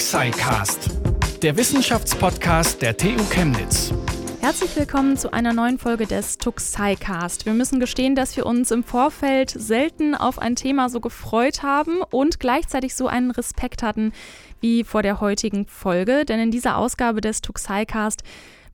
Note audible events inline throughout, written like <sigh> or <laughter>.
Tuxicast, der Wissenschaftspodcast der TU Chemnitz. Herzlich willkommen zu einer neuen Folge des Tuxicast. Wir müssen gestehen, dass wir uns im Vorfeld selten auf ein Thema so gefreut haben und gleichzeitig so einen Respekt hatten wie vor der heutigen Folge, denn in dieser Ausgabe des Tuxicast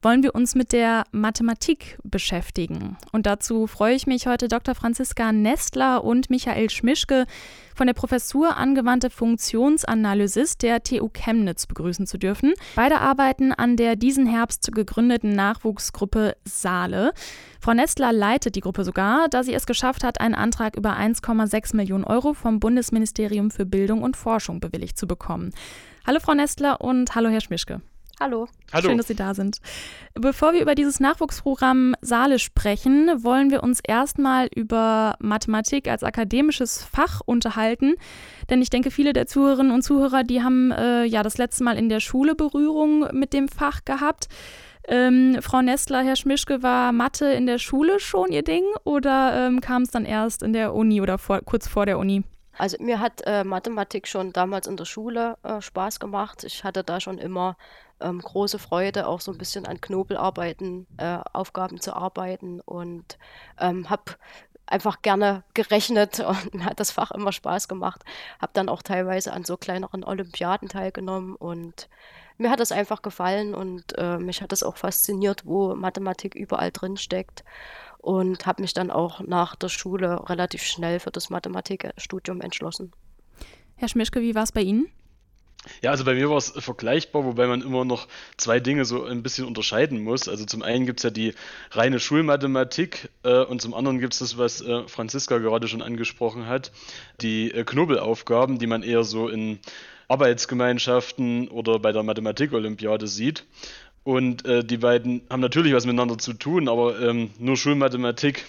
wollen wir uns mit der Mathematik beschäftigen. Und dazu freue ich mich heute Dr. Franziska Nestler und Michael Schmischke von der Professur Angewandte Funktionsanalysis der TU Chemnitz begrüßen zu dürfen. Beide arbeiten an der diesen Herbst gegründeten Nachwuchsgruppe Saale. Frau Nestler leitet die Gruppe sogar, da sie es geschafft hat, einen Antrag über 1,6 Millionen Euro vom Bundesministerium für Bildung und Forschung bewilligt zu bekommen. Hallo Frau Nestler und hallo Herr Schmischke. Hallo. Hallo. Schön, dass Sie da sind. Bevor wir über dieses Nachwuchsprogramm Saale sprechen, wollen wir uns erstmal über Mathematik als akademisches Fach unterhalten. Denn ich denke, viele der Zuhörerinnen und Zuhörer, die haben äh, ja das letzte Mal in der Schule Berührung mit dem Fach gehabt. Ähm, Frau Nestler, Herr Schmischke, war Mathe in der Schule schon Ihr Ding oder ähm, kam es dann erst in der Uni oder vor, kurz vor der Uni? Also mir hat äh, Mathematik schon damals in der Schule äh, Spaß gemacht. Ich hatte da schon immer ähm, große Freude, auch so ein bisschen an Knobelarbeiten, äh, Aufgaben zu arbeiten und ähm, habe einfach gerne gerechnet <laughs> und mir hat das Fach immer Spaß gemacht. Habe dann auch teilweise an so kleineren Olympiaden teilgenommen und mir hat das einfach gefallen und äh, mich hat es auch fasziniert, wo Mathematik überall drin steckt und habe mich dann auch nach der Schule relativ schnell für das Mathematikstudium entschlossen. Herr Schmischke, wie war es bei Ihnen? Ja, also bei mir war es vergleichbar, wobei man immer noch zwei Dinge so ein bisschen unterscheiden muss. Also zum einen gibt es ja die reine Schulmathematik äh, und zum anderen gibt es das, was äh, Franziska gerade schon angesprochen hat, die äh, Knobelaufgaben, die man eher so in Arbeitsgemeinschaften oder bei der Mathematik-Olympiade sieht. Und äh, die beiden haben natürlich was miteinander zu tun, aber ähm, nur Schulmathematik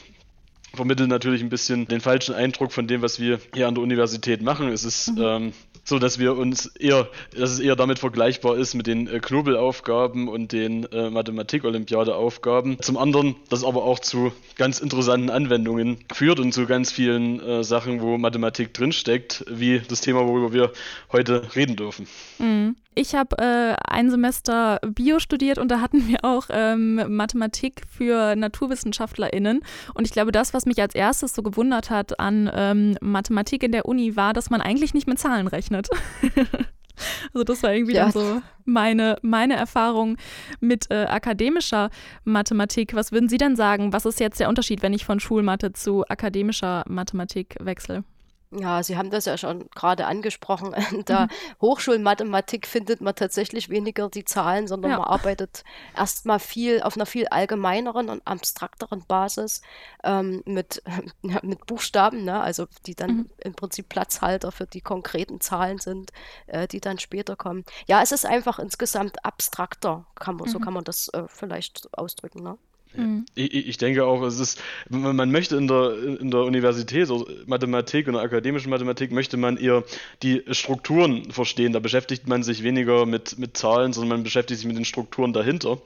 vermittelt natürlich ein bisschen den falschen Eindruck von dem, was wir hier an der Universität machen. Es ist mhm. ähm, so dass wir uns eher, dass es eher damit vergleichbar ist mit den äh, Knobelaufgaben und den äh, Mathematik-Olympiade-Aufgaben. Zum anderen, das aber auch zu ganz interessanten Anwendungen führt und zu ganz vielen äh, Sachen, wo Mathematik drinsteckt, wie das Thema, worüber wir heute reden dürfen. Mhm. Ich habe äh, ein Semester Bio studiert und da hatten wir auch ähm, Mathematik für NaturwissenschaftlerInnen. Und ich glaube, das, was mich als erstes so gewundert hat an ähm, Mathematik in der Uni, war, dass man eigentlich nicht mit Zahlen rechnet. <laughs> also das war irgendwie ja. dann so meine, meine Erfahrung mit äh, akademischer Mathematik. Was würden Sie denn sagen? Was ist jetzt der Unterschied, wenn ich von Schulmathe zu akademischer Mathematik wechsle? Ja, Sie haben das ja schon gerade angesprochen. <laughs> In der mhm. Hochschulmathematik findet man tatsächlich weniger die Zahlen, sondern ja. man arbeitet erstmal viel auf einer viel allgemeineren und abstrakteren Basis ähm, mit, <laughs> ja, mit Buchstaben, ne? also die dann mhm. im Prinzip Platzhalter für die konkreten Zahlen sind, äh, die dann später kommen. Ja, es ist einfach insgesamt abstrakter, kann man, mhm. so kann man das äh, vielleicht ausdrücken. Ne? Mhm. Ich, ich, denke auch, es ist, man möchte in der, in der Universität, also Mathematik und der akademischen Mathematik, möchte man eher die Strukturen verstehen. Da beschäftigt man sich weniger mit, mit Zahlen, sondern man beschäftigt sich mit den Strukturen dahinter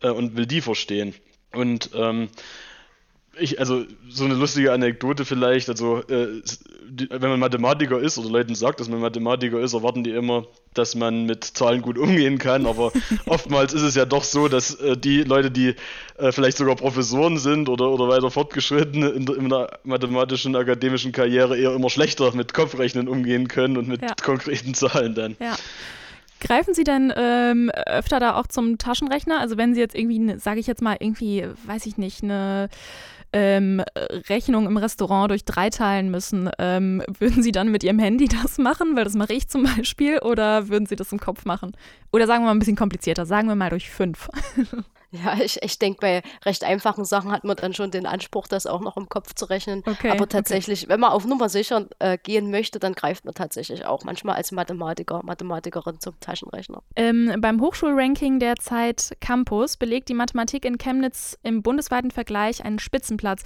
äh, und will die verstehen. Und ähm, ich, also so eine lustige Anekdote vielleicht, also äh, die, wenn man Mathematiker ist oder Leuten sagt, dass man Mathematiker ist, erwarten die immer, dass man mit Zahlen gut umgehen kann, aber <laughs> oftmals ist es ja doch so, dass äh, die Leute, die äh, vielleicht sogar Professoren sind oder, oder weiter fortgeschritten in der, in der, mathematischen, akademischen Karriere eher immer schlechter mit Kopfrechnen umgehen können und mit ja. konkreten Zahlen dann. Ja. Greifen Sie denn ähm, öfter da auch zum Taschenrechner? Also wenn Sie jetzt irgendwie, sage ich jetzt mal, irgendwie, weiß ich nicht, eine ähm, Rechnung im Restaurant durch drei teilen müssen, ähm, würden Sie dann mit Ihrem Handy das machen? Weil das mache ich zum Beispiel. Oder würden Sie das im Kopf machen? Oder sagen wir mal ein bisschen komplizierter, sagen wir mal durch fünf. <laughs> Ja, <laughs> ich, ich denke, bei recht einfachen Sachen hat man dann schon den Anspruch, das auch noch im Kopf zu rechnen. Okay, Aber tatsächlich, okay. wenn man auf Nummer sicher äh, gehen möchte, dann greift man tatsächlich auch manchmal als Mathematiker, Mathematikerin zum Taschenrechner. Ähm, beim Hochschulranking der Zeit Campus belegt die Mathematik in Chemnitz im bundesweiten Vergleich einen Spitzenplatz.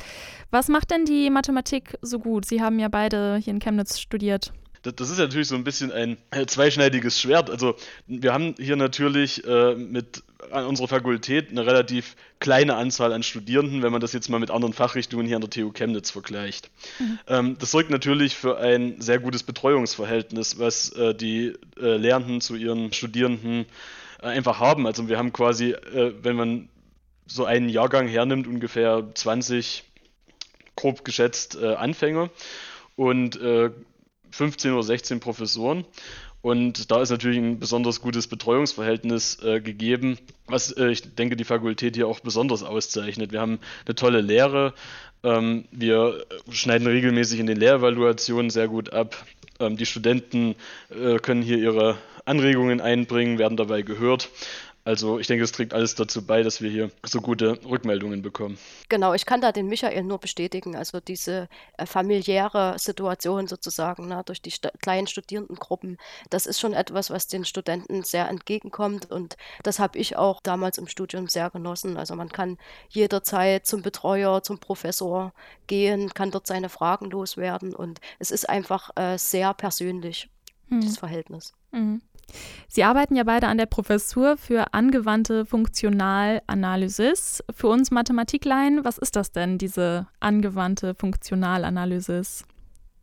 Was macht denn die Mathematik so gut? Sie haben ja beide hier in Chemnitz studiert. Das, das ist natürlich so ein bisschen ein äh, zweischneidiges Schwert. Also wir haben hier natürlich äh, mit an unserer Fakultät eine relativ kleine Anzahl an Studierenden, wenn man das jetzt mal mit anderen Fachrichtungen hier an der TU Chemnitz vergleicht. Mhm. Ähm, das sorgt natürlich für ein sehr gutes Betreuungsverhältnis, was äh, die äh, Lehrenden zu ihren Studierenden äh, einfach haben. Also wir haben quasi, äh, wenn man so einen Jahrgang hernimmt, ungefähr 20 grob geschätzt äh, Anfänger und 15 äh, oder 16 Professoren. Und da ist natürlich ein besonders gutes Betreuungsverhältnis äh, gegeben, was äh, ich denke, die Fakultät hier auch besonders auszeichnet. Wir haben eine tolle Lehre. Ähm, wir schneiden regelmäßig in den Lehrevaluationen sehr gut ab. Ähm, die Studenten äh, können hier ihre Anregungen einbringen, werden dabei gehört. Also ich denke, es trägt alles dazu bei, dass wir hier so gute Rückmeldungen bekommen. Genau, ich kann da den Michael nur bestätigen. Also diese äh, familiäre Situation sozusagen ne, durch die st kleinen Studierendengruppen, das ist schon etwas, was den Studenten sehr entgegenkommt. Und das habe ich auch damals im Studium sehr genossen. Also man kann jederzeit zum Betreuer, zum Professor gehen, kann dort seine Fragen loswerden. Und es ist einfach äh, sehr persönlich, mhm. das Verhältnis. Mhm. Sie arbeiten ja beide an der Professur für angewandte Funktionalanalysis. Für uns Mathematikleien, was ist das denn, diese angewandte Funktionalanalysis?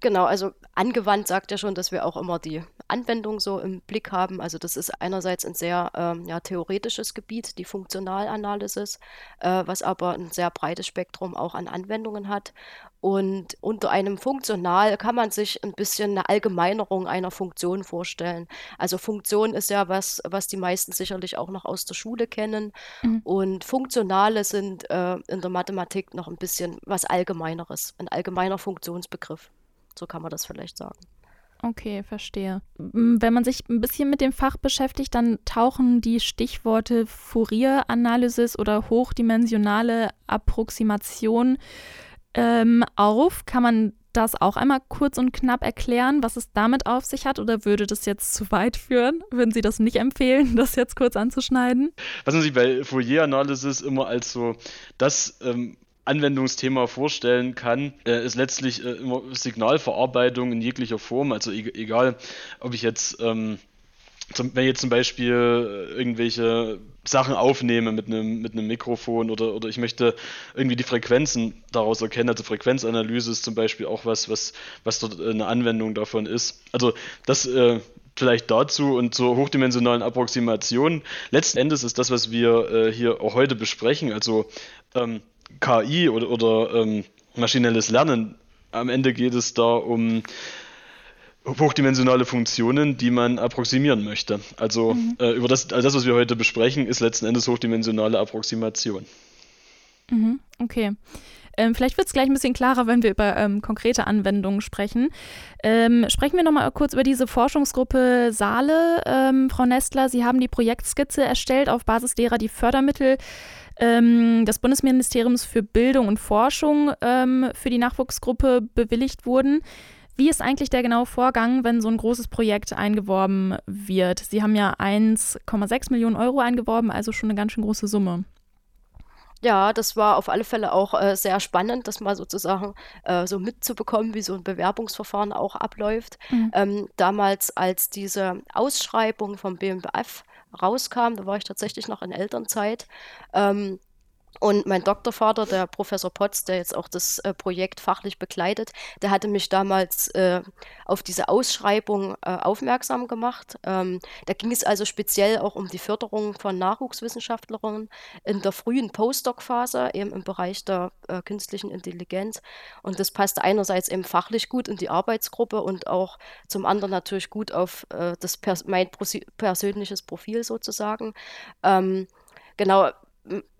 Genau, also angewandt sagt ja schon, dass wir auch immer die Anwendung so im Blick haben. Also das ist einerseits ein sehr ähm, ja, theoretisches Gebiet, die Funktionalanalysis, äh, was aber ein sehr breites Spektrum auch an Anwendungen hat. Und unter einem Funktional kann man sich ein bisschen eine Allgemeinerung einer Funktion vorstellen. Also Funktion ist ja was, was die meisten sicherlich auch noch aus der Schule kennen. Mhm. Und Funktionale sind äh, in der Mathematik noch ein bisschen was Allgemeineres, ein allgemeiner Funktionsbegriff. So kann man das vielleicht sagen. Okay, verstehe. Wenn man sich ein bisschen mit dem Fach beschäftigt, dann tauchen die Stichworte Fourier-Analysis oder hochdimensionale Approximation ähm, auf. Kann man das auch einmal kurz und knapp erklären, was es damit auf sich hat? Oder würde das jetzt zu weit führen? Würden Sie das nicht empfehlen, <laughs> das jetzt kurz anzuschneiden? Was man sich bei Fourier-Analysis immer als so das ähm, Anwendungsthema vorstellen kann, äh, ist letztlich äh, immer Signalverarbeitung in jeglicher Form. Also e egal, ob ich jetzt ähm, zum, wenn ich jetzt zum Beispiel äh, irgendwelche Sachen aufnehme mit einem, mit Mikrofon oder, oder ich möchte irgendwie die Frequenzen daraus erkennen, also Frequenzanalyse ist zum Beispiel auch was, was, was dort eine Anwendung davon ist. Also das äh, vielleicht dazu und zur hochdimensionalen Approximation. Letzten Endes ist das, was wir äh, hier auch heute besprechen, also ähm, KI oder, oder ähm, maschinelles Lernen. Am Ende geht es da um hochdimensionale Funktionen, die man approximieren möchte. Also mhm. äh, über das, also das, was wir heute besprechen, ist letzten Endes hochdimensionale Approximation. Mhm. Okay. Ähm, vielleicht wird es gleich ein bisschen klarer, wenn wir über ähm, konkrete Anwendungen sprechen. Ähm, sprechen wir nochmal kurz über diese Forschungsgruppe Saale. Ähm, Frau Nestler, Sie haben die Projektskizze erstellt, auf Basis derer die Fördermittel ähm, des Bundesministeriums für Bildung und Forschung ähm, für die Nachwuchsgruppe bewilligt wurden. Wie ist eigentlich der genaue Vorgang, wenn so ein großes Projekt eingeworben wird? Sie haben ja 1,6 Millionen Euro eingeworben, also schon eine ganz schön große Summe. Ja, das war auf alle Fälle auch äh, sehr spannend, das mal sozusagen äh, so mitzubekommen, wie so ein Bewerbungsverfahren auch abläuft. Mhm. Ähm, damals, als diese Ausschreibung vom BMBF rauskam, da war ich tatsächlich noch in Elternzeit, ähm, und mein Doktorvater, der Professor Potts, der jetzt auch das äh, Projekt fachlich begleitet, der hatte mich damals äh, auf diese Ausschreibung äh, aufmerksam gemacht. Ähm, da ging es also speziell auch um die Förderung von Nachwuchswissenschaftlerinnen in der frühen Postdoc-Phase, eben im Bereich der äh, künstlichen Intelligenz. Und das passte einerseits eben fachlich gut in die Arbeitsgruppe und auch zum anderen natürlich gut auf äh, das pers mein persönliches Profil sozusagen. Ähm, genau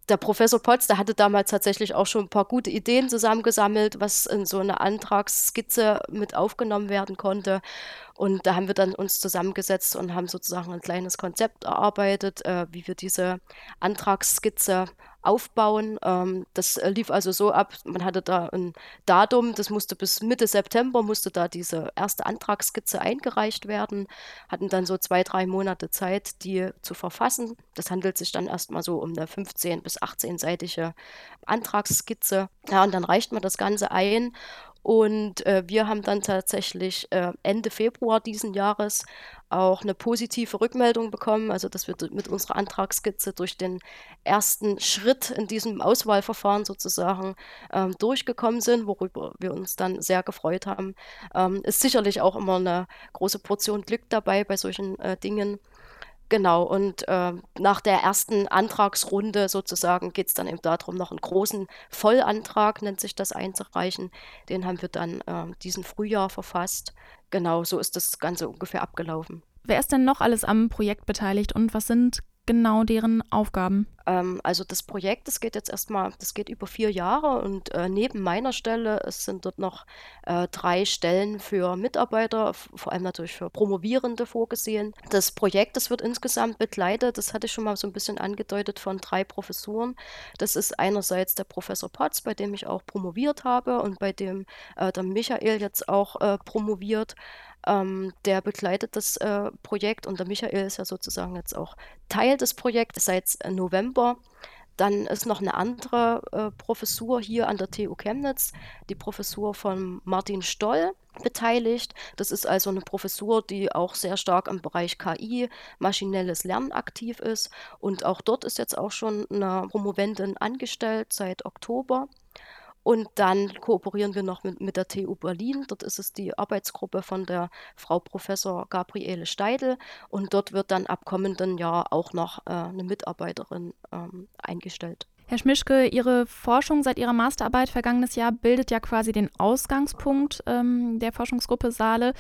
der Professor Potts, der hatte damals tatsächlich auch schon ein paar gute Ideen zusammengesammelt, was in so eine Antragsskizze mit aufgenommen werden konnte. Und da haben wir dann uns zusammengesetzt und haben sozusagen ein kleines Konzept erarbeitet, äh, wie wir diese Antragsskizze aufbauen. Ähm, das äh, lief also so ab, man hatte da ein Datum, das musste bis Mitte September, musste da diese erste Antragsskizze eingereicht werden, hatten dann so zwei, drei Monate Zeit, die zu verfassen. Das handelt sich dann erstmal so um eine 15- bis 18-seitige Antragsskizze. Ja, und dann reicht man das Ganze ein Und äh, wir haben dann tatsächlich äh, Ende Februar diesen Jahres auch eine positive Rückmeldung bekommen, also dass wir mit unserer Antragsskizze durch den ersten Schritt in diesem Auswahlverfahren sozusagen ähm, durchgekommen sind, worüber wir uns dann sehr gefreut haben. Ähm, ist sicherlich auch immer eine große Portion Glück dabei bei solchen äh, Dingen. Genau, und äh, nach der ersten Antragsrunde sozusagen geht es dann eben darum, noch einen großen Vollantrag, nennt sich das, einzureichen. Den haben wir dann äh, diesen Frühjahr verfasst. Genau, so ist das Ganze ungefähr abgelaufen. Wer ist denn noch alles am Projekt beteiligt und was sind genau deren Aufgaben? Ähm, also das Projekt, das geht jetzt erstmal, das geht über vier Jahre und äh, neben meiner Stelle, es sind dort noch äh, drei Stellen für Mitarbeiter, vor allem natürlich für Promovierende vorgesehen. Das Projekt, das wird insgesamt begleitet, das hatte ich schon mal so ein bisschen angedeutet, von drei Professuren. Das ist einerseits der Professor Potts, bei dem ich auch promoviert habe und bei dem äh, der Michael jetzt auch äh, promoviert. Ähm, der begleitet das äh, Projekt und der Michael ist ja sozusagen jetzt auch Teil des Projekts seit November. Dann ist noch eine andere äh, Professur hier an der TU Chemnitz, die Professur von Martin Stoll beteiligt. Das ist also eine Professur, die auch sehr stark im Bereich KI, maschinelles Lernen aktiv ist. Und auch dort ist jetzt auch schon eine Promoventin angestellt seit Oktober. Und dann kooperieren wir noch mit, mit der TU Berlin. Dort ist es die Arbeitsgruppe von der Frau Professor Gabriele Steidel. Und dort wird dann ab kommenden Jahr auch noch äh, eine Mitarbeiterin ähm, eingestellt. Herr Schmischke, Ihre Forschung seit Ihrer Masterarbeit vergangenes Jahr bildet ja quasi den Ausgangspunkt ähm, der Forschungsgruppe Saale.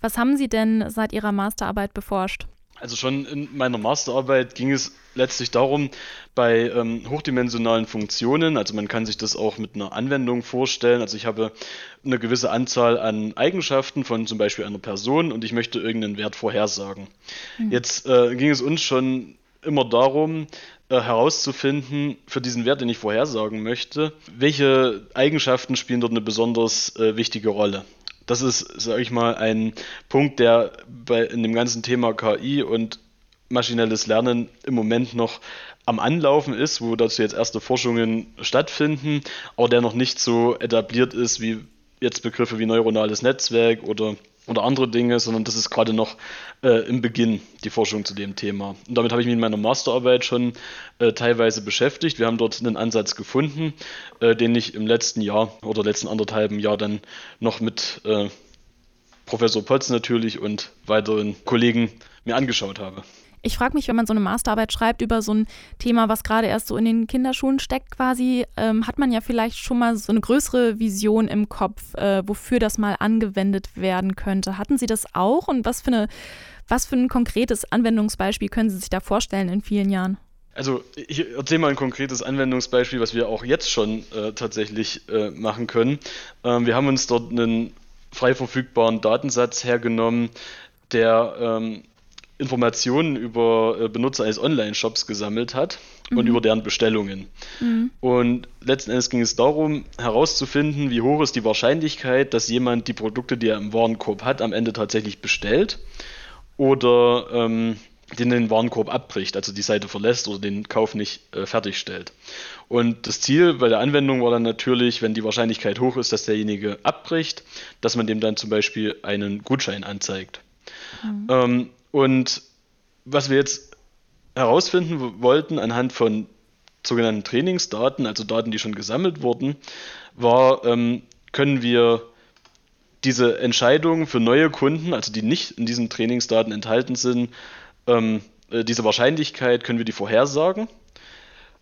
Was haben Sie denn seit Ihrer Masterarbeit beforscht? Also schon in meiner Masterarbeit ging es letztlich darum, bei ähm, hochdimensionalen Funktionen, also man kann sich das auch mit einer Anwendung vorstellen, also ich habe eine gewisse Anzahl an Eigenschaften von zum Beispiel einer Person und ich möchte irgendeinen Wert vorhersagen. Mhm. Jetzt äh, ging es uns schon immer darum, äh, herauszufinden, für diesen Wert, den ich vorhersagen möchte, welche Eigenschaften spielen dort eine besonders äh, wichtige Rolle das ist, sage ich mal, ein Punkt, der bei, in dem ganzen Thema KI und maschinelles Lernen im Moment noch am Anlaufen ist, wo dazu jetzt erste Forschungen stattfinden, aber der noch nicht so etabliert ist wie jetzt Begriffe wie neuronales Netzwerk oder oder andere Dinge, sondern das ist gerade noch äh, im Beginn die Forschung zu dem Thema. Und damit habe ich mich in meiner Masterarbeit schon äh, teilweise beschäftigt. Wir haben dort einen Ansatz gefunden, äh, den ich im letzten Jahr oder letzten anderthalben Jahr dann noch mit äh, Professor Potz natürlich und weiteren Kollegen mir angeschaut habe. Ich frage mich, wenn man so eine Masterarbeit schreibt über so ein Thema, was gerade erst so in den Kinderschuhen steckt, quasi, ähm, hat man ja vielleicht schon mal so eine größere Vision im Kopf, äh, wofür das mal angewendet werden könnte. Hatten Sie das auch und was für, eine, was für ein konkretes Anwendungsbeispiel können Sie sich da vorstellen in vielen Jahren? Also ich erzähle mal ein konkretes Anwendungsbeispiel, was wir auch jetzt schon äh, tatsächlich äh, machen können. Ähm, wir haben uns dort einen frei verfügbaren Datensatz hergenommen, der ähm, Informationen über äh, Benutzer eines Online-Shops gesammelt hat mhm. und über deren Bestellungen. Mhm. Und letzten Endes ging es darum, herauszufinden, wie hoch ist die Wahrscheinlichkeit, dass jemand die Produkte, die er im Warenkorb hat, am Ende tatsächlich bestellt oder ähm, den den Warenkorb abbricht, also die Seite verlässt oder den Kauf nicht äh, fertigstellt. Und das Ziel bei der Anwendung war dann natürlich, wenn die Wahrscheinlichkeit hoch ist, dass derjenige abbricht, dass man dem dann zum Beispiel einen Gutschein anzeigt. Mhm. Ähm, und was wir jetzt herausfinden wollten anhand von sogenannten Trainingsdaten, also Daten, die schon gesammelt wurden, war, ähm, können wir diese Entscheidung für neue Kunden, also die nicht in diesen Trainingsdaten enthalten sind, ähm, äh, diese Wahrscheinlichkeit, können wir die vorhersagen?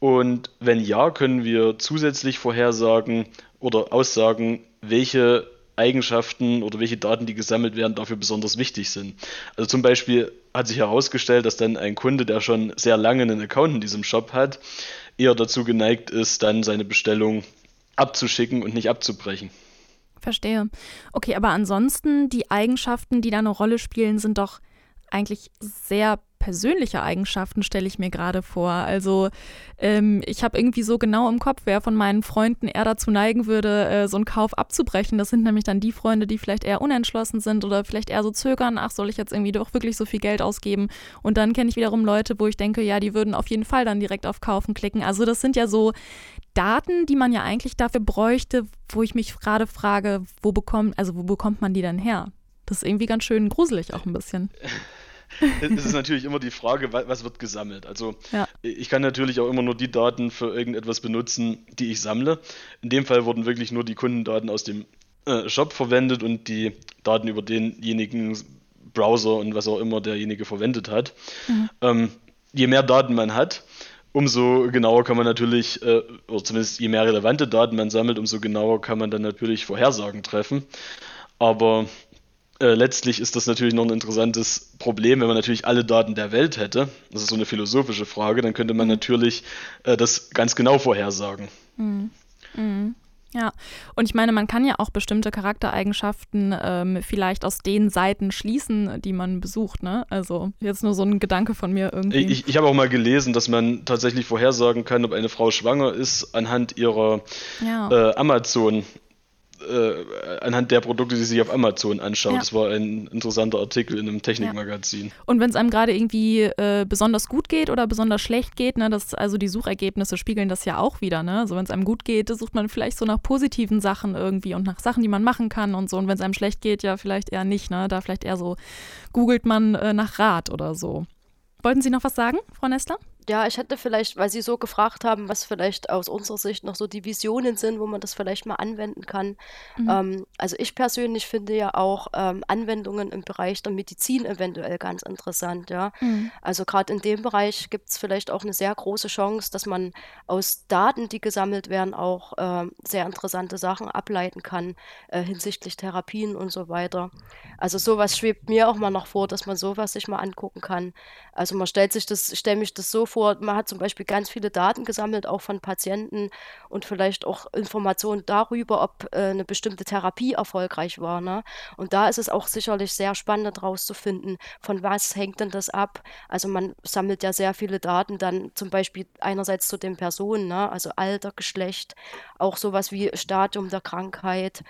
Und wenn ja, können wir zusätzlich vorhersagen oder aussagen, welche Eigenschaften oder welche Daten, die gesammelt werden, dafür besonders wichtig sind. Also zum Beispiel hat sich herausgestellt, dass dann ein Kunde, der schon sehr lange einen Account in diesem Shop hat, eher dazu geneigt ist, dann seine Bestellung abzuschicken und nicht abzubrechen. Verstehe. Okay, aber ansonsten die Eigenschaften, die da eine Rolle spielen, sind doch eigentlich sehr persönliche Eigenschaften stelle ich mir gerade vor. Also ähm, ich habe irgendwie so genau im Kopf, wer von meinen Freunden eher dazu neigen würde, äh, so einen Kauf abzubrechen. Das sind nämlich dann die Freunde, die vielleicht eher unentschlossen sind oder vielleicht eher so zögern, ach, soll ich jetzt irgendwie doch wirklich so viel Geld ausgeben? Und dann kenne ich wiederum Leute, wo ich denke, ja, die würden auf jeden Fall dann direkt auf Kaufen klicken. Also das sind ja so Daten, die man ja eigentlich dafür bräuchte, wo ich mich gerade frage, wo bekommt, also wo bekommt man die dann her? Das ist irgendwie ganz schön gruselig auch ein bisschen. <laughs> es ist natürlich immer die Frage, was wird gesammelt. Also ja. ich kann natürlich auch immer nur die Daten für irgendetwas benutzen, die ich sammle. In dem Fall wurden wirklich nur die Kundendaten aus dem äh, Shop verwendet und die Daten über denjenigen Browser und was auch immer derjenige verwendet hat. Mhm. Ähm, je mehr Daten man hat, umso genauer kann man natürlich, äh, oder zumindest je mehr relevante Daten man sammelt, umso genauer kann man dann natürlich Vorhersagen treffen. Aber äh, letztlich ist das natürlich noch ein interessantes Problem, wenn man natürlich alle Daten der Welt hätte. Das ist so eine philosophische Frage, dann könnte man mhm. natürlich äh, das ganz genau vorhersagen. Mhm. Mhm. Ja, und ich meine, man kann ja auch bestimmte Charaktereigenschaften ähm, vielleicht aus den Seiten schließen, die man besucht, ne? Also jetzt nur so ein Gedanke von mir irgendwie. Ich, ich habe auch mal gelesen, dass man tatsächlich vorhersagen kann, ob eine Frau schwanger ist anhand ihrer ja. äh, Amazon äh, anhand der Produkte, die sich auf Amazon anschaut. Ja. Das war ein interessanter Artikel in einem Technikmagazin. Ja. Und wenn es einem gerade irgendwie äh, besonders gut geht oder besonders schlecht geht, ne, das, also die Suchergebnisse spiegeln das ja auch wieder. Ne? Also wenn es einem gut geht, sucht man vielleicht so nach positiven Sachen irgendwie und nach Sachen, die man machen kann und so. Und wenn es einem schlecht geht, ja vielleicht eher nicht. Ne? Da vielleicht eher so googelt man äh, nach Rat oder so. Wollten Sie noch was sagen, Frau Nestler? Ja, ich hätte vielleicht, weil Sie so gefragt haben, was vielleicht aus unserer Sicht noch so die Visionen sind, wo man das vielleicht mal anwenden kann. Mhm. Ähm, also ich persönlich finde ja auch ähm, Anwendungen im Bereich der Medizin eventuell ganz interessant, ja. Mhm. Also gerade in dem Bereich gibt es vielleicht auch eine sehr große Chance, dass man aus Daten, die gesammelt werden, auch äh, sehr interessante Sachen ableiten kann äh, hinsichtlich Therapien und so weiter. Also sowas schwebt mir auch mal noch vor, dass man sowas sich mal angucken kann. Also man stellt sich das, stelle mich das so vor, man hat zum Beispiel ganz viele Daten gesammelt, auch von Patienten und vielleicht auch Informationen darüber, ob äh, eine bestimmte Therapie erfolgreich war. Ne? Und da ist es auch sicherlich sehr spannend herauszufinden, von was hängt denn das ab. Also man sammelt ja sehr viele Daten dann zum Beispiel einerseits zu den Personen, ne? also Alter, Geschlecht, auch sowas wie Stadium der Krankheit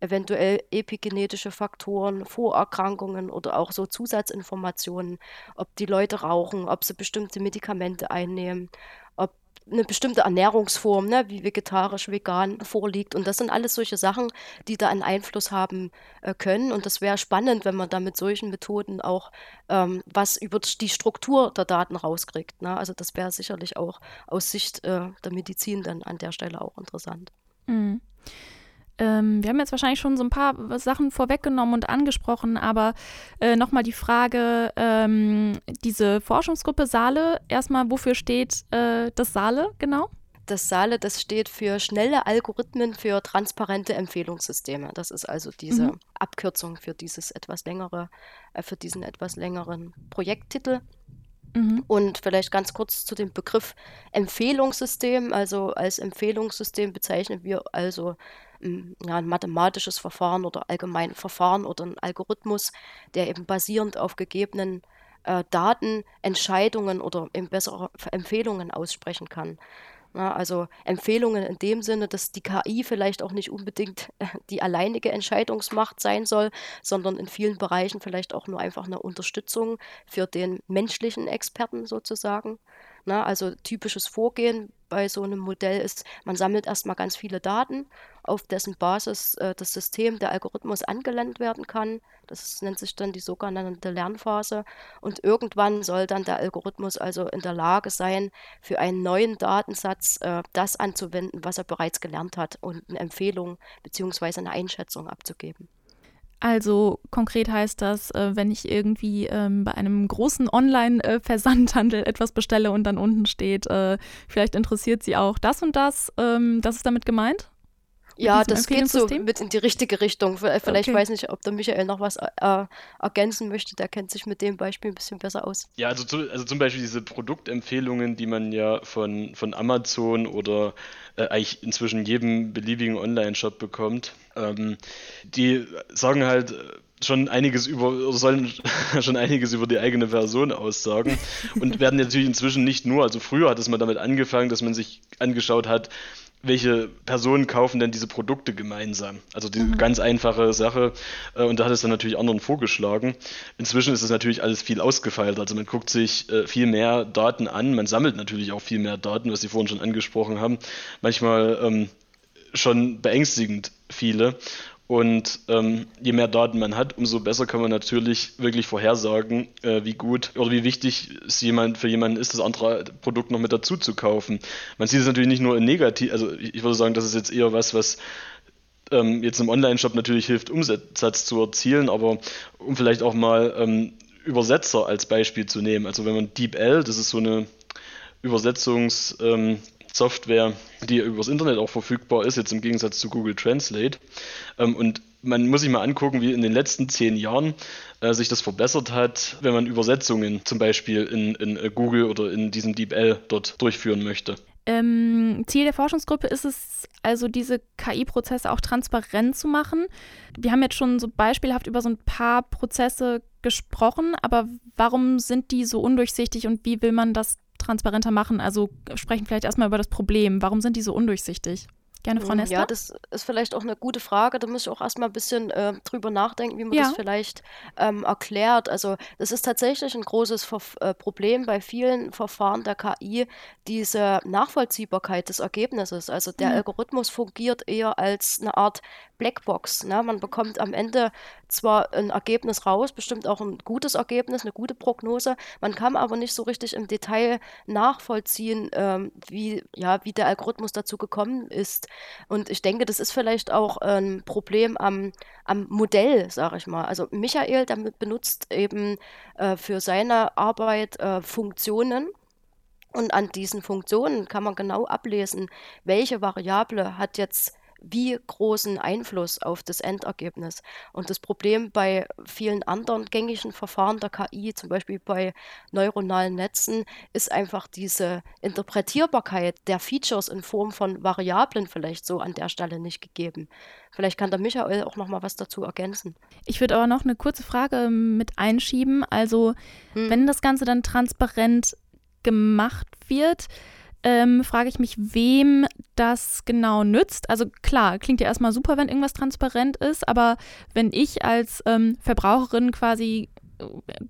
eventuell epigenetische Faktoren, Vorerkrankungen oder auch so Zusatzinformationen, ob die Leute rauchen, ob sie bestimmte Medikamente einnehmen, ob eine bestimmte Ernährungsform, ne, wie vegetarisch, vegan vorliegt. Und das sind alles solche Sachen, die da einen Einfluss haben äh, können. Und das wäre spannend, wenn man da mit solchen Methoden auch ähm, was über die Struktur der Daten rauskriegt. Ne? Also das wäre sicherlich auch aus Sicht äh, der Medizin dann an der Stelle auch interessant. Mhm. Ähm, wir haben jetzt wahrscheinlich schon so ein paar Sachen vorweggenommen und angesprochen, aber äh, nochmal die Frage, ähm, diese Forschungsgruppe Saale, erstmal, wofür steht äh, das Saale genau? Das SALE, das steht für schnelle Algorithmen für transparente Empfehlungssysteme. Das ist also diese mhm. Abkürzung für dieses etwas längere, äh, für diesen etwas längeren Projekttitel. Mhm. Und vielleicht ganz kurz zu dem Begriff Empfehlungssystem. Also als Empfehlungssystem bezeichnen wir also ja, ein mathematisches Verfahren oder allgemein Verfahren oder ein Algorithmus, der eben basierend auf gegebenen äh, Daten Entscheidungen oder eben bessere Empfehlungen aussprechen kann. Ja, also Empfehlungen in dem Sinne, dass die KI vielleicht auch nicht unbedingt äh, die alleinige Entscheidungsmacht sein soll, sondern in vielen Bereichen vielleicht auch nur einfach eine Unterstützung für den menschlichen Experten sozusagen. Na, also typisches Vorgehen bei so einem Modell ist, man sammelt erstmal ganz viele Daten, auf dessen Basis äh, das System, der Algorithmus angelernt werden kann. Das nennt sich dann die sogenannte Lernphase. Und irgendwann soll dann der Algorithmus also in der Lage sein, für einen neuen Datensatz äh, das anzuwenden, was er bereits gelernt hat und eine Empfehlung bzw. eine Einschätzung abzugeben. Also konkret heißt das, äh, wenn ich irgendwie ähm, bei einem großen Online-Versandhandel etwas bestelle und dann unten steht, äh, vielleicht interessiert Sie auch das und das, ähm, das ist damit gemeint? Ja, das geht so mit in die richtige Richtung. Vielleicht okay. weiß nicht, ob der Michael noch was äh, ergänzen möchte. Der kennt sich mit dem Beispiel ein bisschen besser aus. Ja, also, zu, also zum Beispiel diese Produktempfehlungen, die man ja von, von Amazon oder äh, eigentlich inzwischen jedem beliebigen Online-Shop bekommt, ähm, die sagen halt schon einiges über, sollen <laughs> schon einiges über die eigene Person aussagen <laughs> und werden natürlich inzwischen nicht nur, also früher hat es mal damit angefangen, dass man sich angeschaut hat, welche Personen kaufen denn diese Produkte gemeinsam? Also die mhm. ganz einfache Sache. Äh, und da hat es dann natürlich anderen vorgeschlagen. Inzwischen ist es natürlich alles viel ausgefeilt. Also man guckt sich äh, viel mehr Daten an. Man sammelt natürlich auch viel mehr Daten, was Sie vorhin schon angesprochen haben. Manchmal ähm, schon beängstigend viele. Und ähm, je mehr Daten man hat, umso besser kann man natürlich wirklich vorhersagen, äh, wie gut oder wie wichtig es jemand, für jemanden ist, das andere Produkt noch mit dazu zu kaufen. Man sieht es natürlich nicht nur in negativ, also ich würde sagen, das ist jetzt eher was, was ähm, jetzt im Online-Shop natürlich hilft, Umsatz zu erzielen, aber um vielleicht auch mal ähm, Übersetzer als Beispiel zu nehmen. Also wenn man DeepL, das ist so eine Übersetzungs- ähm, Software, die übers Internet auch verfügbar ist, jetzt im Gegensatz zu Google Translate. Ähm, und man muss sich mal angucken, wie in den letzten zehn Jahren äh, sich das verbessert hat, wenn man Übersetzungen zum Beispiel in, in äh, Google oder in diesem DeepL dort durchführen möchte. Ähm, Ziel der Forschungsgruppe ist es also, diese KI-Prozesse auch transparent zu machen. Wir haben jetzt schon so beispielhaft über so ein paar Prozesse gesprochen, aber warum sind die so undurchsichtig und wie will man das transparenter machen? Also sprechen vielleicht erstmal über das Problem. Warum sind die so undurchsichtig? Gerne, Frau Nester. Ja, das ist vielleicht auch eine gute Frage. Da muss ich auch erstmal ein bisschen äh, drüber nachdenken, wie man ja. das vielleicht ähm, erklärt. Also, das ist tatsächlich ein großes Ver äh, Problem bei vielen Verfahren der KI, diese Nachvollziehbarkeit des Ergebnisses. Also, der mhm. Algorithmus fungiert eher als eine Art Blackbox. Ne? Man bekommt am Ende zwar ein Ergebnis raus, bestimmt auch ein gutes Ergebnis, eine gute Prognose. Man kann aber nicht so richtig im Detail nachvollziehen, ähm, wie, ja, wie der Algorithmus dazu gekommen ist. Und ich denke, das ist vielleicht auch ein Problem am, am Modell, sage ich mal. Also Michael, der benutzt eben äh, für seine Arbeit äh, Funktionen. Und an diesen Funktionen kann man genau ablesen, welche Variable hat jetzt wie großen Einfluss auf das Endergebnis. Und das Problem bei vielen anderen gängigen Verfahren der KI, zum Beispiel bei neuronalen Netzen, ist einfach diese Interpretierbarkeit der Features in Form von Variablen vielleicht so an der Stelle nicht gegeben. Vielleicht kann der Michael auch noch mal was dazu ergänzen. Ich würde aber noch eine kurze Frage mit einschieben. Also, hm. wenn das Ganze dann transparent gemacht wird, ähm, frage ich mich, wem das genau nützt. Also klar, klingt ja erstmal super, wenn irgendwas transparent ist, aber wenn ich als ähm, Verbraucherin quasi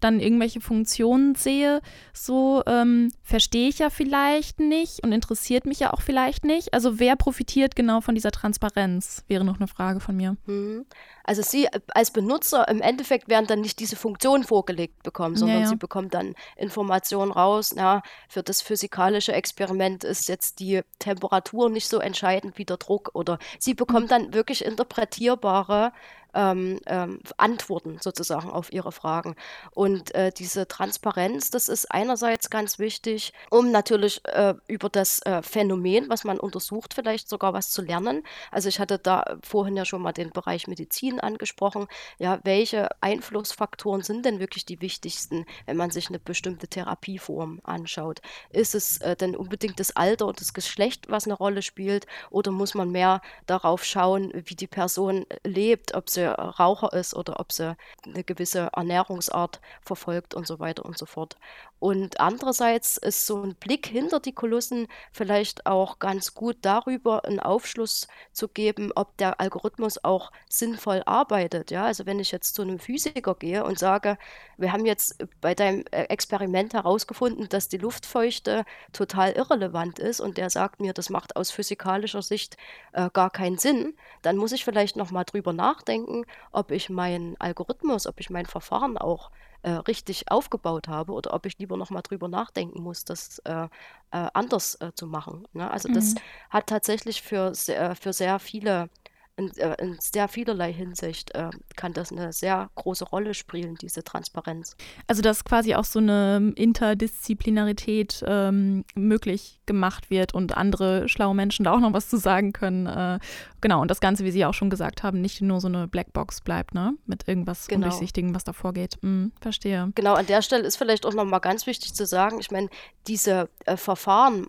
dann irgendwelche Funktionen sehe, so ähm, verstehe ich ja vielleicht nicht und interessiert mich ja auch vielleicht nicht. Also wer profitiert genau von dieser Transparenz, wäre noch eine Frage von mir. Mhm. Also Sie als Benutzer im Endeffekt werden dann nicht diese Funktion vorgelegt bekommen, sondern ja, ja. Sie bekommen dann Informationen raus. Na, für das physikalische Experiment ist jetzt die Temperatur nicht so entscheidend wie der Druck oder Sie bekommen mhm. dann wirklich interpretierbare ähm, ähm, Antworten sozusagen auf ihre Fragen. Und äh, diese Transparenz, das ist einerseits ganz wichtig, um natürlich äh, über das äh, Phänomen, was man untersucht, vielleicht sogar was zu lernen. Also ich hatte da vorhin ja schon mal den Bereich Medizin angesprochen. Ja, welche Einflussfaktoren sind denn wirklich die wichtigsten, wenn man sich eine bestimmte Therapieform anschaut? Ist es äh, denn unbedingt das Alter und das Geschlecht, was eine Rolle spielt, oder muss man mehr darauf schauen, wie die Person lebt, ob sie Raucher ist oder ob sie eine gewisse Ernährungsart verfolgt und so weiter und so fort. Und andererseits ist so ein Blick hinter die Kulissen vielleicht auch ganz gut darüber, einen Aufschluss zu geben, ob der Algorithmus auch sinnvoll arbeitet. Ja, also wenn ich jetzt zu einem Physiker gehe und sage, wir haben jetzt bei deinem äh, Experiment herausgefunden, dass die Luftfeuchte total irrelevant ist und der sagt mir, das macht aus physikalischer Sicht äh, gar keinen Sinn, dann muss ich vielleicht nochmal drüber nachdenken, ob ich meinen Algorithmus, ob ich mein Verfahren auch äh, richtig aufgebaut habe oder ob ich lieber nochmal drüber nachdenken muss, das äh, äh, anders äh, zu machen. Ne? Also das mhm. hat tatsächlich für sehr, für sehr viele in, äh, in sehr vielerlei Hinsicht äh, kann das eine sehr große Rolle spielen, diese Transparenz. Also dass quasi auch so eine Interdisziplinarität ähm, möglich gemacht wird und andere schlaue Menschen da auch noch was zu sagen können. Äh, genau, und das Ganze, wie Sie auch schon gesagt haben, nicht nur so eine Blackbox bleibt, ne? Mit irgendwas genau. Undurchsichtigem, was da vorgeht. Hm, verstehe. Genau, an der Stelle ist vielleicht auch nochmal ganz wichtig zu sagen, ich meine, diese äh, Verfahren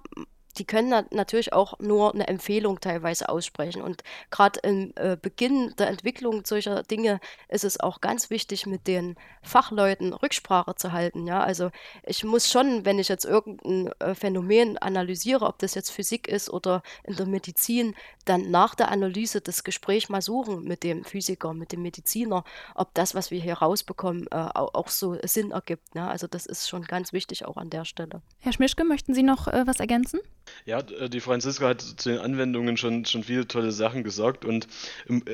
die können na natürlich auch nur eine Empfehlung teilweise aussprechen. Und gerade im äh, Beginn der Entwicklung solcher Dinge ist es auch ganz wichtig, mit den Fachleuten Rücksprache zu halten. Ja? Also ich muss schon, wenn ich jetzt irgendein äh, Phänomen analysiere, ob das jetzt Physik ist oder in der Medizin, dann nach der Analyse das Gespräch mal suchen mit dem Physiker, mit dem Mediziner, ob das, was wir hier rausbekommen, äh, auch, auch, so Sinn ergibt. Ne? Also das ist schon ganz wichtig auch an der Stelle. Herr Schmischke, möchten Sie noch äh, was ergänzen? Ja, äh, die Franziska hat zu den Anwendungen schon, schon viele tolle Sachen gesagt. Und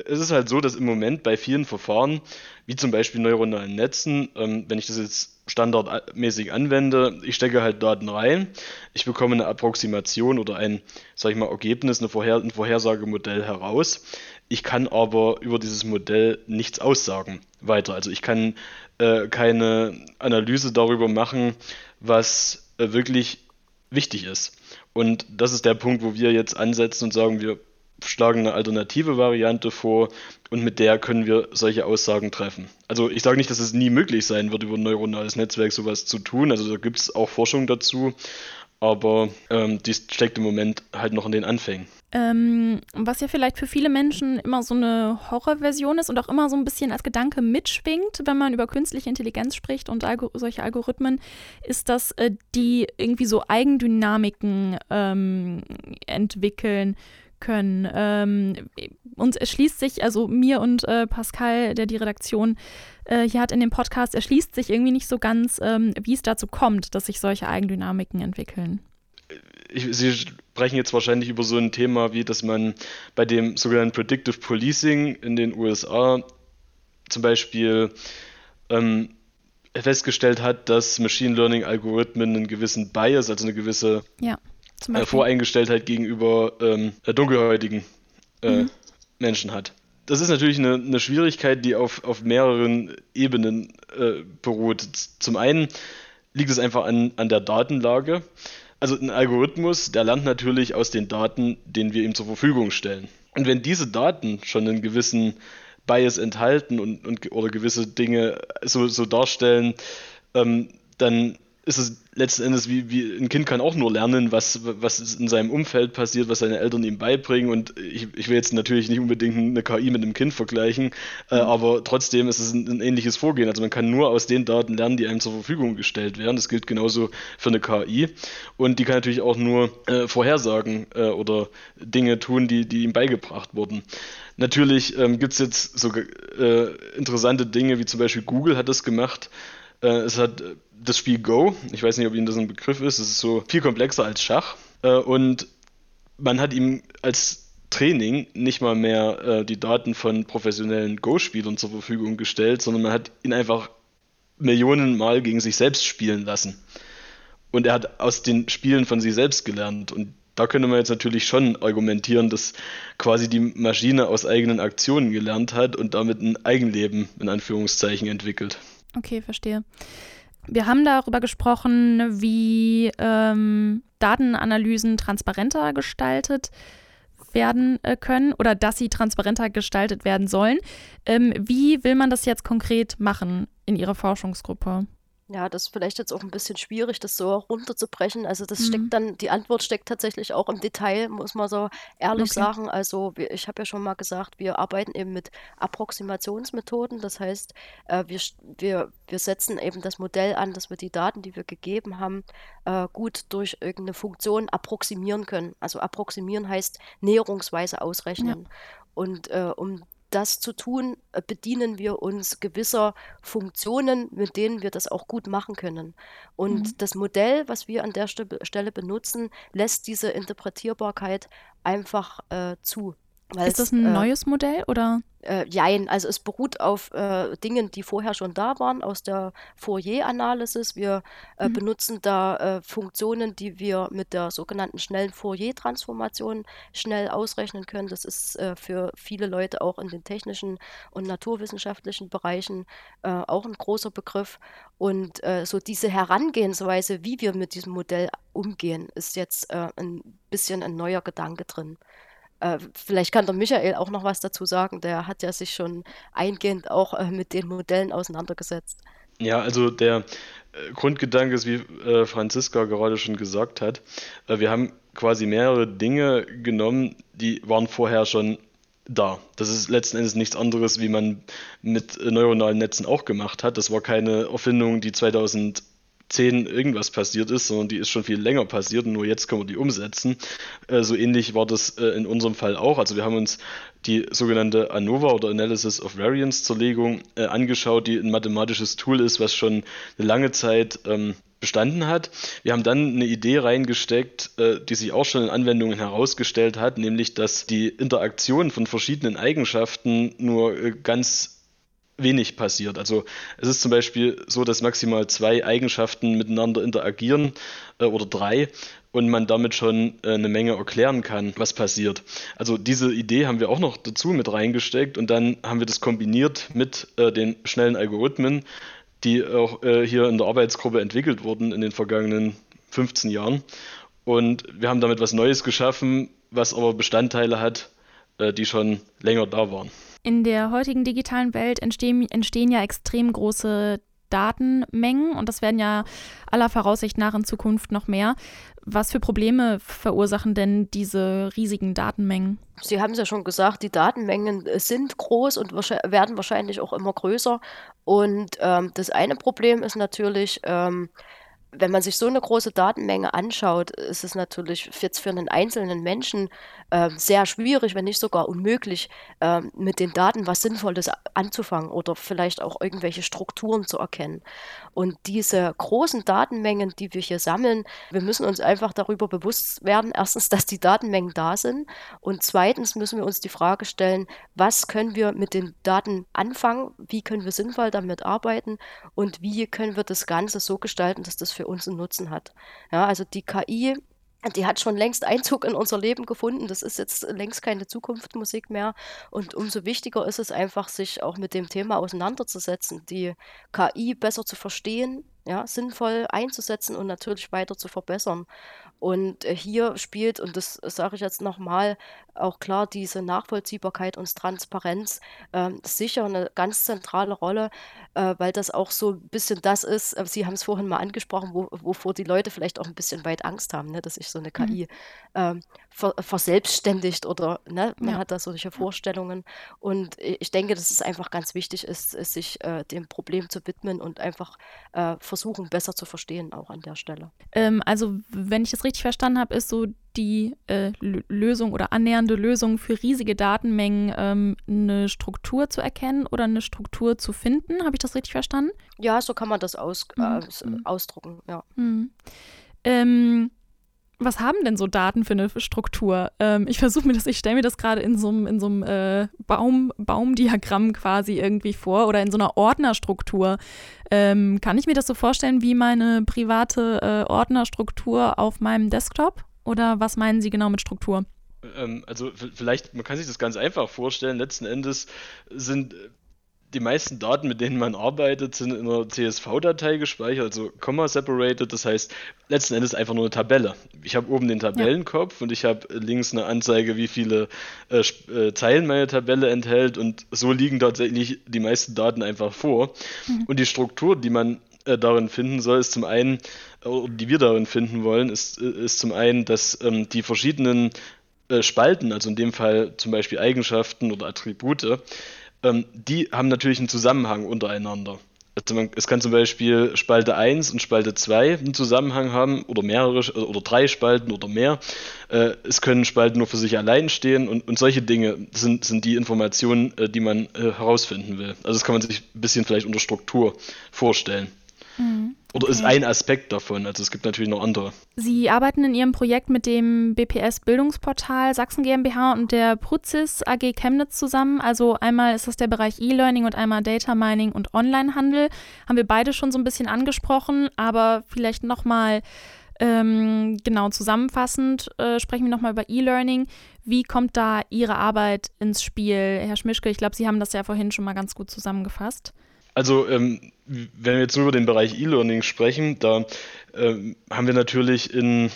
es ist halt so, dass im Moment bei vielen Verfahren, wie zum Beispiel neuronalen Netzen, ähm, wenn ich das jetzt standardmäßig anwende, ich stecke halt Daten rein, ich bekomme eine Approximation oder ein, sag ich mal, Ergebnis, eine Vorher ein Vorhersagemodell heraus. Ich kann aber über dieses Modell nichts aussagen weiter. Also ich kann äh, keine Analyse darüber machen, was äh, wirklich wichtig ist. Und das ist der Punkt, wo wir jetzt ansetzen und sagen, wir schlagen eine alternative Variante vor und mit der können wir solche Aussagen treffen. Also ich sage nicht, dass es nie möglich sein wird, über ein neuronales Netzwerk sowas zu tun. Also da gibt es auch Forschung dazu, aber ähm, die steckt im Moment halt noch in den Anfängen. Ähm, was ja vielleicht für viele Menschen immer so eine Horrorversion ist und auch immer so ein bisschen als Gedanke mitschwingt, wenn man über künstliche Intelligenz spricht und Algo solche Algorithmen, ist, dass äh, die irgendwie so Eigendynamiken ähm, entwickeln können. Ähm, uns erschließt sich, also mir und äh, Pascal, der die Redaktion äh, hier hat in dem Podcast, erschließt sich irgendwie nicht so ganz, ähm, wie es dazu kommt, dass sich solche Eigendynamiken entwickeln ich, Sie sprechen jetzt wahrscheinlich über so ein Thema, wie dass man bei dem sogenannten Predictive Policing in den USA zum Beispiel ähm, festgestellt hat, dass Machine Learning Algorithmen einen gewissen Bias, also eine gewisse ja, äh, Voreingestelltheit gegenüber ähm, dunkelhäutigen äh, mhm. Menschen hat. Das ist natürlich eine, eine Schwierigkeit, die auf, auf mehreren Ebenen äh, beruht. Zum einen liegt es einfach an, an der Datenlage also ein Algorithmus, der lernt natürlich aus den Daten, den wir ihm zur Verfügung stellen. Und wenn diese Daten schon einen gewissen Bias enthalten und, und oder gewisse Dinge so, so darstellen, ähm, dann ist es letzten Endes wie, wie ein Kind kann auch nur lernen, was, was in seinem Umfeld passiert, was seine Eltern ihm beibringen. Und ich, ich will jetzt natürlich nicht unbedingt eine KI mit einem Kind vergleichen, äh, mhm. aber trotzdem ist es ein, ein, ähnliches Vorgehen. Also man kann nur aus den Daten lernen, die einem zur Verfügung gestellt werden. Das gilt genauso für eine KI. Und die kann natürlich auch nur äh, Vorhersagen äh, oder Dinge tun, die, die ihm beigebracht wurden. Natürlich ähm, gibt es jetzt so äh, interessante Dinge, wie zum Beispiel Google hat das gemacht. Äh, es hat das Spiel Go, ich weiß nicht, ob Ihnen das ein Begriff ist, es ist so viel komplexer als Schach. Äh, und man hat ihm als Training nicht mal mehr äh, die Daten von professionellen Go-Spielern zur Verfügung gestellt, sondern man hat ihn einfach Millionen Mal gegen sich selbst spielen lassen. Und er hat aus den Spielen von sich selbst gelernt. Und da könnte man jetzt natürlich schon argumentieren, dass quasi die Maschine aus eigenen Aktionen gelernt hat und damit ein Eigenleben in Anführungszeichen entwickelt. Okay, verstehe. Wir haben darüber gesprochen, wie ähm, Datenanalysen transparenter gestaltet werden äh, können oder dass sie transparenter gestaltet werden sollen. Ähm, wie will man das jetzt konkret machen in Ihrer Forschungsgruppe? Ja, das ist vielleicht jetzt auch ein bisschen schwierig, das so runterzubrechen. Also das steckt mhm. dann, die Antwort steckt tatsächlich auch im Detail, muss man so ehrlich Okay. sagen. Also wir, ich habe ja schon mal gesagt, wir arbeiten eben mit Approximationsmethoden. Das heißt, äh, wir, wir, wir setzen eben das Modell an, dass wir die Daten, die wir gegeben haben, äh, gut durch irgendeine Funktion approximieren können. Also approximieren heißt näherungsweise Ja. ausrechnen. Und äh, um das zu tun, äh, bedienen wir uns gewisser Funktionen, mit denen wir das auch gut machen können. Und mhm. das Modell, was wir an der Stelle benutzen, lässt diese Interpretierbarkeit einfach äh, zu. Ist das ein äh, neues Modell oder? Äh, jein, also es beruht auf äh, Dingen, die vorher schon da waren aus der Fourier-Analysis. Wir äh, mhm. benutzen da äh, Funktionen, die wir mit der sogenannten schnellen Fourier-Transformation schnell ausrechnen können. Das ist äh, für viele Leute auch in den technischen und naturwissenschaftlichen Bereichen äh, auch ein großer Begriff. Und so diese Herangehensweise, wie wir mit diesem Modell umgehen, ist jetzt ein bisschen ein neuer Gedanke drin. Äh, vielleicht kann der Michael auch noch was dazu sagen. Der hat ja sich schon eingehend auch äh, mit den Modellen auseinandergesetzt. Ja, also der äh, Grundgedanke ist, wie Franziska gerade schon gesagt hat, wir haben quasi mehrere Dinge genommen, die waren vorher schon da. Das ist letzten Endes nichts anderes, wie man mit neuronalen Netzen auch gemacht hat. Das war keine Erfindung, die 2010 irgendwas passiert ist, sondern die ist schon viel länger passiert und nur jetzt können wir die umsetzen. Äh, so ähnlich war das äh, in unserem Fall auch. Also wir haben uns die sogenannte ANOVA oder Analysis of Variance Zerlegung äh, angeschaut, die ein mathematisches Tool ist, was schon eine lange Zeit ähm, bestanden hat. Wir haben dann eine Idee reingesteckt, äh, die sich auch schon in Anwendungen herausgestellt hat, nämlich dass die Interaktion von verschiedenen Eigenschaften nur äh, ganz wenig passiert. Also es ist zum Beispiel so, dass maximal zwei Eigenschaften miteinander interagieren äh, oder drei und man damit schon äh, eine Menge erklären kann, was passiert. Also diese Idee haben wir auch noch dazu mit reingesteckt und dann haben wir das kombiniert mit äh, den schnellen Algorithmen, die auch äh, hier in der Arbeitsgruppe entwickelt wurden in den vergangenen 15 Jahren. Und wir haben damit was Neues geschaffen, was aber Bestandteile hat, äh, die schon länger da waren. In der heutigen digitalen Welt entstehen, entstehen ja extrem große Datenmengen und das werden ja aller Voraussicht nach in Zukunft noch mehr. Was für Probleme verursachen denn diese riesigen Datenmengen? Sie haben es ja schon gesagt, die Datenmengen sind groß und werden wahrscheinlich auch immer größer. Und ähm, das eine Problem ist natürlich, ähm, wenn man sich so eine große Datenmenge anschaut, ist es natürlich jetzt für einen einzelnen Menschen äh, sehr schwierig, wenn nicht sogar unmöglich, äh, mit den Daten was Sinnvolles anzufangen oder vielleicht auch irgendwelche Strukturen zu erkennen. Und diese großen Datenmengen, die wir hier sammeln, wir müssen uns einfach darüber bewusst werden, erstens, dass die Datenmengen da sind und zweitens müssen wir uns die Frage stellen, was können wir mit den Daten anfangen, wie können wir sinnvoll damit arbeiten und wie können wir das Ganze so gestalten, dass das für uns einen Nutzen hat. Ja, also die KI die hat schon längst Einzug in unser Leben gefunden. Das ist jetzt längst keine Zukunftsmusik mehr. Und umso wichtiger ist es einfach, sich auch mit dem Thema auseinanderzusetzen, die KI besser zu verstehen, ja, sinnvoll einzusetzen und natürlich weiter zu verbessern. Und äh, hier spielt, und das sage ich jetzt nochmal, auch klar diese Nachvollziehbarkeit und Transparenz äh, sicher eine ganz zentrale Rolle, äh, weil das auch so ein bisschen das ist, äh, Sie haben es vorhin mal angesprochen, wo, wovor die Leute vielleicht auch ein bisschen weit Angst haben, ne, dass sich so eine KI mhm. Ähm, ver verselbstständigt oder ne, man ja. hat da solche Vorstellungen. Und ich denke, dass es einfach ganz wichtig ist, ist sich äh, dem Problem zu widmen und einfach äh, versuchen, besser zu verstehen, auch an der Stelle. Ähm, also, wenn ich das richtig verstanden habe, ist so die äh, Lösung oder annähernde Lösung für riesige Datenmengen ähm, eine Struktur zu erkennen oder eine Struktur zu finden. Habe ich das richtig verstanden? Ja, so kann man das aus, mhm. äh, mhm. ausdrucken, ja. Mhm. Ähm, was haben denn so Daten für eine Struktur? Ähm, ich versuche mir das, ich stelle mir das gerade in so einem äh, Baum, Baumdiagramm quasi irgendwie vor oder in so einer Ordnerstruktur. Ähm, kann ich mir das so vorstellen wie meine private äh, Ordnerstruktur auf meinem Desktop? Oder was meinen Sie genau mit Struktur? Ähm, also vielleicht, man kann sich das ganz einfach vorstellen. Letzten Endes sind die meisten Daten, mit denen man arbeitet, sind in einer CSV-Datei gespeichert, also Comma-separated. Das heißt, letzten Endes einfach nur eine Tabelle. Ich habe oben den Tabellenkopf ja. und ich habe links eine Anzeige, wie viele äh, äh, Zeilen meine Tabelle enthält. Und so liegen tatsächlich die meisten Daten einfach vor. Mhm. Und die Struktur, die man äh, darin finden soll, ist zum einen, äh, die wir darin finden wollen, ist, äh, ist zum einen, dass ähm, die verschiedenen äh, Spalten, also in dem Fall zum Beispiel Eigenschaften oder Attribute, ähm, die haben natürlich einen Zusammenhang untereinander. Also man, es kann zum Beispiel Spalte 1 und Spalte 2 einen Zusammenhang haben oder mehrere oder drei Spalten oder mehr. Äh, es können Spalten nur für sich allein stehen und, und solche Dinge sind, sind die Informationen, äh, die man äh, herausfinden will. Also das kann man sich ein bisschen vielleicht unter Struktur vorstellen. Oder ist ein Aspekt davon. Also es gibt natürlich noch andere. Sie arbeiten in Ihrem Projekt mit dem BPS Bildungsportal Sachsen GmbH und der Pruzis AG Chemnitz zusammen. Also einmal ist das der Bereich E-Learning und einmal Data Mining und Onlinehandel. Haben wir beide schon so ein bisschen angesprochen, aber vielleicht nochmal ähm, genau zusammenfassend äh, sprechen wir nochmal über E-Learning. Wie kommt da Ihre Arbeit ins Spiel, Herr Schmischke? Ich glaube, Sie haben das ja vorhin schon mal ganz gut zusammengefasst. Also, ähm, wenn wir jetzt nur über den Bereich E-Learning sprechen, da ähm, haben wir natürlich in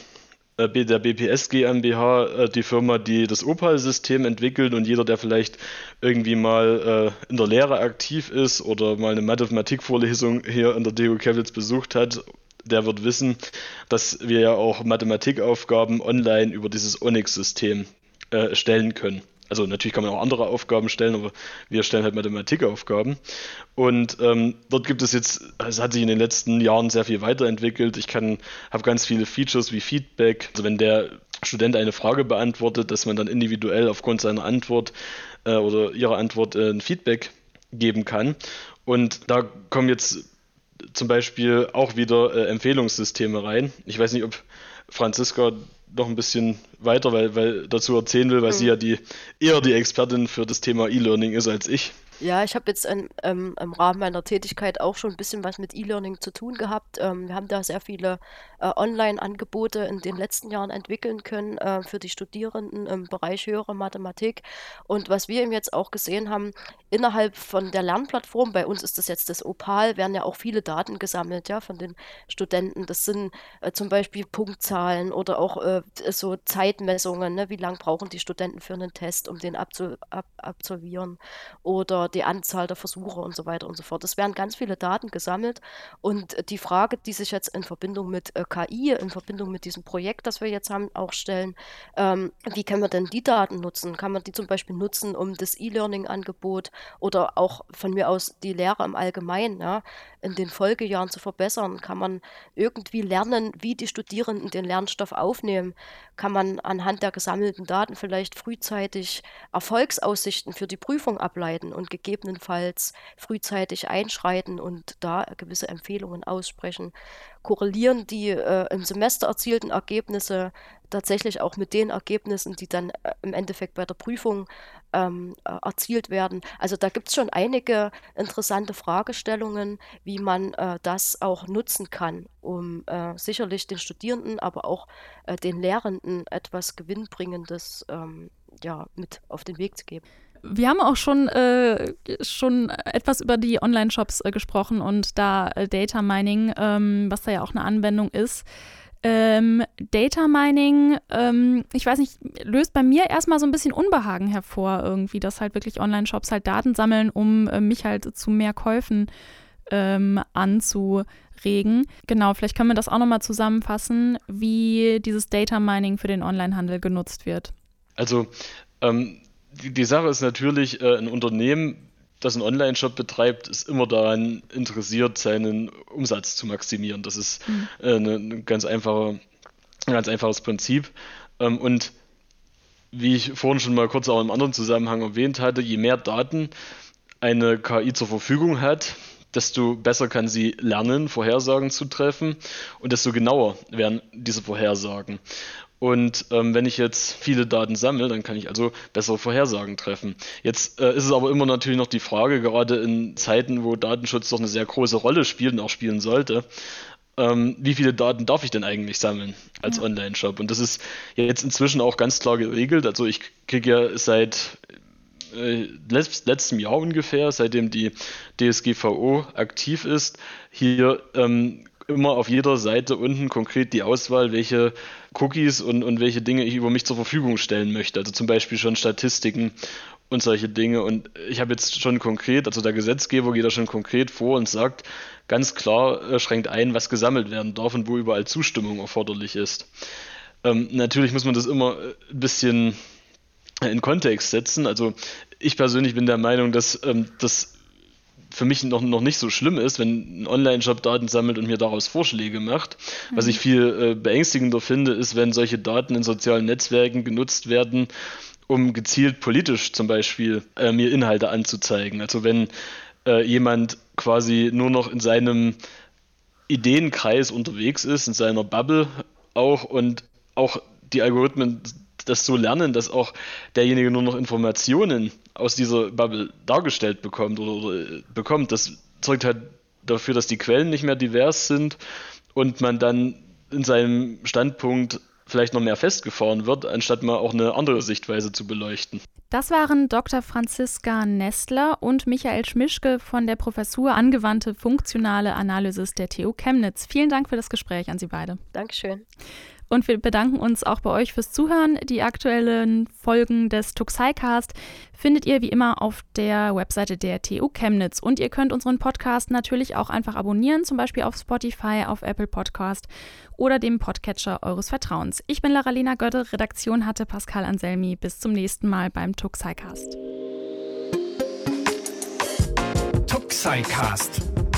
äh, der BPS GmbH äh, die Firma, die das Opal-System entwickelt und jeder, der vielleicht irgendwie mal äh, in der Lehre aktiv ist oder mal eine Mathematikvorlesung hier in der DU Chemnitz besucht hat, der wird wissen, dass wir ja auch Mathematikaufgaben online über dieses Onyx-System äh, stellen können. Also natürlich kann man auch andere Aufgaben stellen, aber wir stellen halt Mathematikaufgaben. Und ähm, dort gibt es jetzt, es hat sich in den letzten Jahren sehr viel weiterentwickelt. Ich kann, habe ganz viele Features wie Feedback. Also wenn der Student eine Frage beantwortet, dass man dann individuell aufgrund seiner Antwort äh, oder ihrer Antwort äh, ein Feedback geben kann. Und da kommen jetzt zum Beispiel auch wieder äh, Empfehlungssysteme rein. Ich weiß nicht, ob Franziska noch ein bisschen weiter, weil, weil dazu erzählen will, weil mhm. sie ja die eher die Expertin für das Thema E-Learning ist als ich. Ja, ich habe jetzt in, ähm, im Rahmen meiner Tätigkeit auch schon ein bisschen was mit E-Learning zu tun gehabt. Ähm, wir haben da sehr viele äh, Online-Angebote in den letzten Jahren entwickeln können äh, für die Studierenden im Bereich höhere Mathematik. Und was wir eben jetzt auch gesehen haben, innerhalb von der Lernplattform, bei uns ist das jetzt das Opal, werden ja auch viele Daten gesammelt, ja, von den Studenten. Das sind äh, zum Beispiel Punktzahlen oder auch äh, so Zeitmessungen, ne? wie lange brauchen die Studenten für einen Test, um den abzu ab absolvieren oder die Anzahl der Versuche und so weiter und so fort. Es werden ganz viele Daten gesammelt und die Frage, die sich jetzt in Verbindung mit äh, KI, in Verbindung mit diesem Projekt, das wir jetzt haben, auch stellen, ähm, wie können wir denn die Daten nutzen? Kann man die zum Beispiel nutzen, um das E-Learning-Angebot oder auch von mir aus die Lehre im Allgemeinen ja, in den Folgejahren zu verbessern? Kann man irgendwie lernen, wie die Studierenden den Lernstoff aufnehmen? Kann man anhand der gesammelten Daten vielleicht frühzeitig Erfolgsaussichten für die Prüfung ableiten und gegebenenfalls frühzeitig einschreiten und da gewisse Empfehlungen aussprechen? Korrelieren die äh, im Semester erzielten Ergebnisse tatsächlich auch mit den Ergebnissen, die dann äh, im Endeffekt bei der Prüfung ähm, äh, erzielt werden. Also da gibt es schon einige interessante Fragestellungen, wie man äh, das auch nutzen kann, um äh, sicherlich den Studierenden, aber auch äh, den Lehrenden etwas Gewinnbringendes ähm, ja, mit auf den Weg zu geben. Wir haben auch schon, äh, schon etwas über die Online-Shops äh, gesprochen und da äh, Data Mining, ähm, was da ja auch eine Anwendung ist. Ähm, Data Mining, ähm, ich weiß nicht, löst bei mir erstmal so ein bisschen Unbehagen hervor, irgendwie, dass halt wirklich Online-Shops halt Daten sammeln, um äh, mich halt zu mehr Käufen ähm, anzuregen. Genau, vielleicht können wir das auch nochmal zusammenfassen, wie dieses Data Mining für den Onlinehandel genutzt wird. Also, ähm, die, die, Sache ist natürlich, äh, ein Unternehmen das einen Online-Shop betreibt, ist immer daran interessiert, seinen Umsatz zu maximieren. Das ist mhm. äh, eine, eine, ganz einfache, ein ganz einfaches Prinzip. Ähm, und wie ich vorhin schon mal kurz auch im anderen Zusammenhang erwähnt hatte, je mehr Daten eine KI zur Verfügung hat, desto besser kann sie lernen, Vorhersagen zu treffen und desto genauer werden diese Vorhersagen. Und ähm, wenn ich jetzt viele Daten sammle, dann kann ich also bessere Vorhersagen treffen. Jetzt äh, ist es aber immer natürlich noch die Frage, gerade in Zeiten, wo Datenschutz doch eine sehr große Rolle spielt und auch spielen sollte, ähm, wie viele Daten darf ich denn eigentlich sammeln als ja. Online-Shop? Und das ist jetzt inzwischen auch ganz klar geregelt. Also ich kriege ja seit äh, letztem Jahr ungefähr, seitdem die DSGVO aktiv ist, hier ähm, immer auf jeder Seite unten konkret die Auswahl, welche Cookies und, und welche Dinge ich über mich zur Verfügung stellen möchte. Also zum Beispiel schon Statistiken und solche Dinge. Und ich habe jetzt schon konkret, also der Gesetzgeber geht da schon konkret vor und sagt ganz klar, äh, schränkt ein, was gesammelt werden darf und wo überall Zustimmung erforderlich ist. Ähm, natürlich muss man das immer äh, ein bisschen in Kontext setzen. Also ich persönlich bin der Meinung, dass ähm, das für mich noch, noch nicht so schlimm ist, wenn ein Online-Shop Daten sammelt und mir daraus Vorschläge macht. Mhm. Was ich viel äh, beängstigender finde, ist, wenn solche Daten in sozialen Netzwerken genutzt werden, um gezielt politisch zum Beispiel äh, mir Inhalte anzuzeigen. Also wenn äh, jemand quasi nur noch in seinem Ideenkreis unterwegs ist, in seiner Bubble auch und auch die Algorithmen das so lernen, dass auch derjenige nur noch Informationen aus dieser Bubble dargestellt bekommt oder, oder äh, bekommt, das zeugt halt dafür, dass die Quellen nicht mehr divers sind und man dann in seinem Standpunkt vielleicht noch mehr festgefahren wird, anstatt mal auch eine andere Sichtweise zu beleuchten. Das waren Dr. Franziska Nestler und Michael Schmischke von der Professur Angewandte Funktionale Analysis der TU Chemnitz. Vielen Dank für das Gespräch an Sie beide. Dankeschön. Und wir bedanken uns auch bei euch fürs Zuhören. Die aktuellen Folgen des Tuxicast findet ihr wie immer auf der Webseite der TU Chemnitz. Und ihr könnt unseren Podcast natürlich auch einfach abonnieren, zum Beispiel auf Spotify, auf Apple Podcast oder dem Podcatcher eures Vertrauens. Ich bin Laralina Götte, Redaktion hatte Pascal Anselmi. Bis zum nächsten Mal beim Tuxicast. Tuxicast